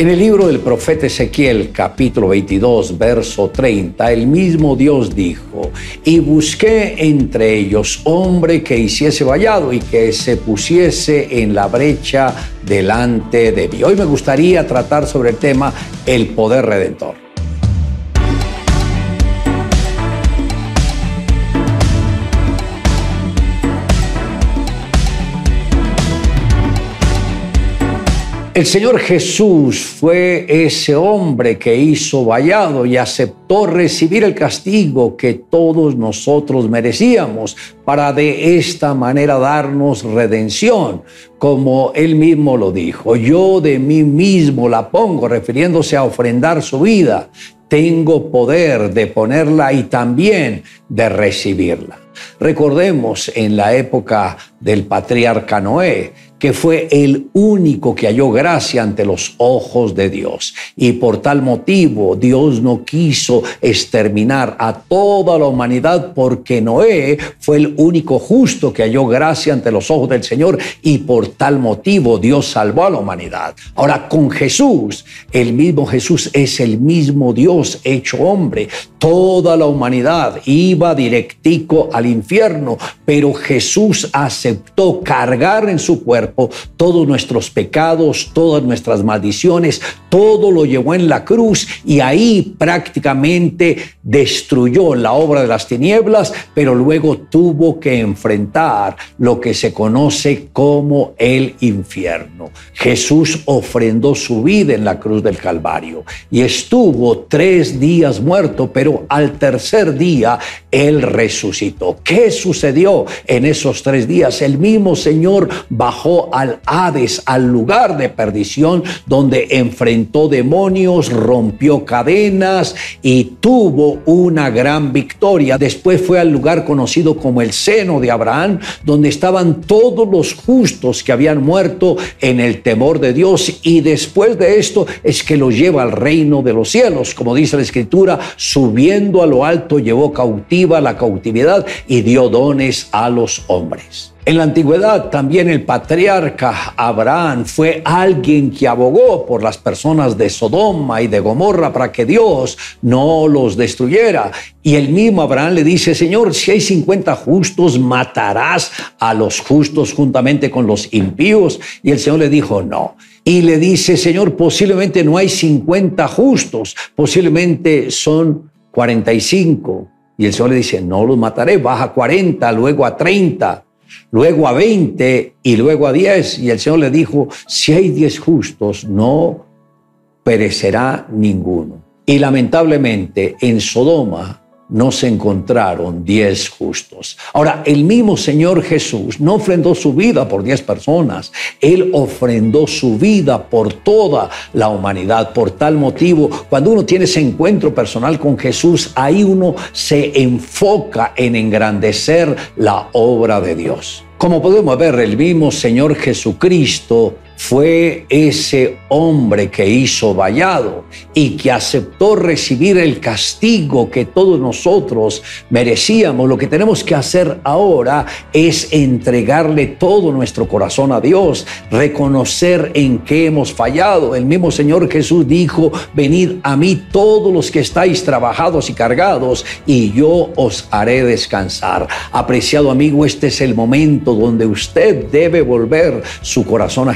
En el libro del profeta Ezequiel, capítulo 22, verso 30, el mismo Dios dijo, y busqué entre ellos hombre que hiciese vallado y que se pusiese en la brecha delante de mí. Hoy me gustaría tratar sobre el tema el poder redentor. El Señor Jesús fue ese hombre que hizo vallado y aceptó recibir el castigo que todos nosotros merecíamos para de esta manera darnos redención, como él mismo lo dijo. Yo de mí mismo la pongo, refiriéndose a ofrendar su vida. Tengo poder de ponerla y también de recibirla. Recordemos en la época del patriarca Noé, que fue el único que halló gracia ante los ojos de Dios. Y por tal motivo Dios no quiso exterminar a toda la humanidad porque Noé fue el único justo que halló gracia ante los ojos del Señor y por tal motivo Dios salvó a la humanidad. Ahora con Jesús, el mismo Jesús es el mismo Dios hecho hombre. Toda la humanidad iba directico al infierno, pero Jesús aceptó cargar en su cuerpo todos nuestros pecados, todas nuestras maldiciones, todo lo llevó en la cruz y ahí prácticamente destruyó la obra de las tinieblas, pero luego tuvo que enfrentar lo que se conoce como el infierno. Jesús ofrendó su vida en la cruz del Calvario y estuvo tres días muerto, pero al tercer día él resucitó. ¿Qué sucedió en esos tres días? El mismo Señor bajó al Hades, al lugar de perdición, donde enfrentó demonios, rompió cadenas y tuvo una gran victoria. Después fue al lugar conocido como el seno de Abraham, donde estaban todos los justos que habían muerto en el temor de Dios. Y después de esto es que lo lleva al reino de los cielos. Como dice la escritura, subiendo a lo alto llevó cautiva la cautividad y dio dones a los hombres. En la antigüedad también el patriarca Abraham fue alguien que abogó por las personas de Sodoma y de Gomorra para que Dios no los destruyera. Y el mismo Abraham le dice, Señor, si hay 50 justos, matarás a los justos juntamente con los impíos. Y el Señor le dijo, no. Y le dice, Señor, posiblemente no hay 50 justos, posiblemente son 45. Y el Señor le dice, no los mataré, baja a 40, luego a 30 luego a 20 y luego a 10. Y el Señor le dijo, si hay 10 justos, no perecerá ninguno. Y lamentablemente en Sodoma no se encontraron diez justos. Ahora, el mismo Señor Jesús no ofrendó su vida por diez personas, Él ofrendó su vida por toda la humanidad. Por tal motivo, cuando uno tiene ese encuentro personal con Jesús, ahí uno se enfoca en engrandecer la obra de Dios. Como podemos ver, el mismo Señor Jesucristo fue ese hombre que hizo vallado y que aceptó recibir el castigo que todos nosotros merecíamos. Lo que tenemos que hacer ahora es entregarle todo nuestro corazón a Dios, reconocer en qué hemos fallado. El mismo Señor Jesús dijo, venid a mí todos los que estáis trabajados y cargados y yo os haré descansar. Apreciado amigo, este es el momento donde usted debe volver su corazón a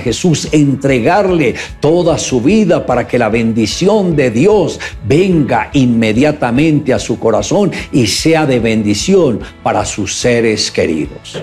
Entregarle toda su vida para que la bendición de Dios venga inmediatamente a su corazón y sea de bendición para sus seres queridos.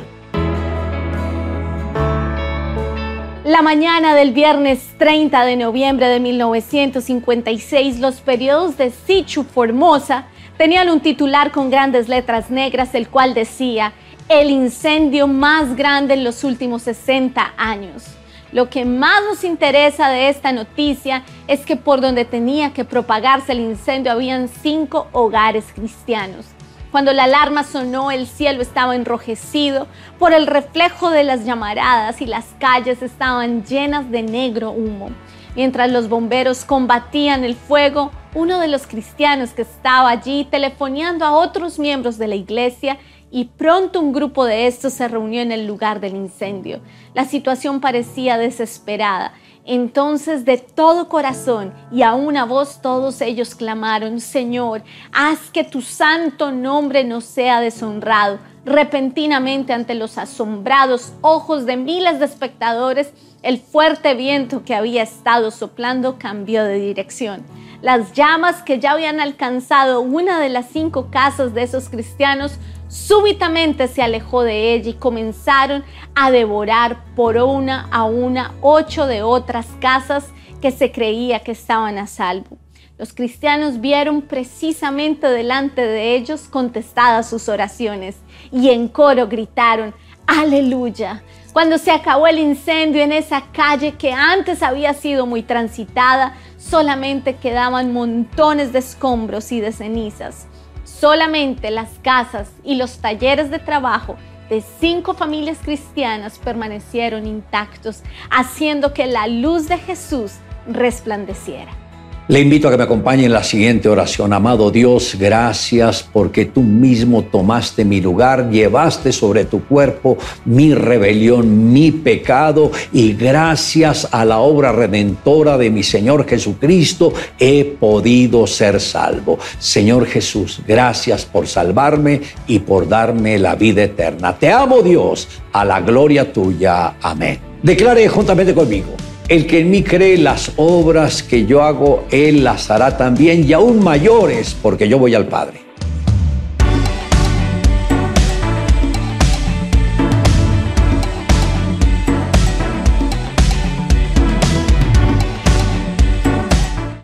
La mañana del viernes 30 de noviembre de 1956, los periodos de Sichu Formosa tenían un titular con grandes letras negras, el cual decía, el incendio más grande en los últimos 60 años. Lo que más nos interesa de esta noticia es que por donde tenía que propagarse el incendio habían cinco hogares cristianos. Cuando la alarma sonó, el cielo estaba enrojecido por el reflejo de las llamaradas y las calles estaban llenas de negro humo. Mientras los bomberos combatían el fuego, uno de los cristianos que estaba allí telefoneando a otros miembros de la iglesia y pronto un grupo de estos se reunió en el lugar del incendio. La situación parecía desesperada Entonces de todo corazón y a una voz todos ellos clamaron, Señor, haz que tu santo nombre no sea deshonrado. Repentinamente ante los asombrados ojos de miles de espectadores, el fuerte viento que había estado soplando cambió de dirección. Las llamas que ya habían alcanzado una de las cinco casas de esos cristianos súbitamente se alejó de ella y comenzaron a devorar por una a una ocho de otras casas que se creía que estaban a salvo. Los cristianos vieron precisamente delante de ellos contestadas sus oraciones y en coro gritaron, aleluya. Cuando se acabó el incendio en esa calle que antes había sido muy transitada, solamente quedaban montones de escombros y de cenizas. Solamente las casas y los talleres de trabajo de cinco familias cristianas permanecieron intactos, haciendo que la luz de Jesús resplandeciera. Le invito a que me acompañe en la siguiente oración. Amado Dios, gracias porque tú mismo tomaste mi lugar, llevaste sobre tu cuerpo mi rebelión, mi pecado y gracias a la obra redentora de mi Señor Jesucristo he podido ser salvo. Señor Jesús, gracias por salvarme y por darme la vida eterna. Te amo Dios, a la gloria tuya. Amén. Declare juntamente conmigo. El que en mí cree las obras que yo hago, él las hará también y aún mayores, porque yo voy al Padre.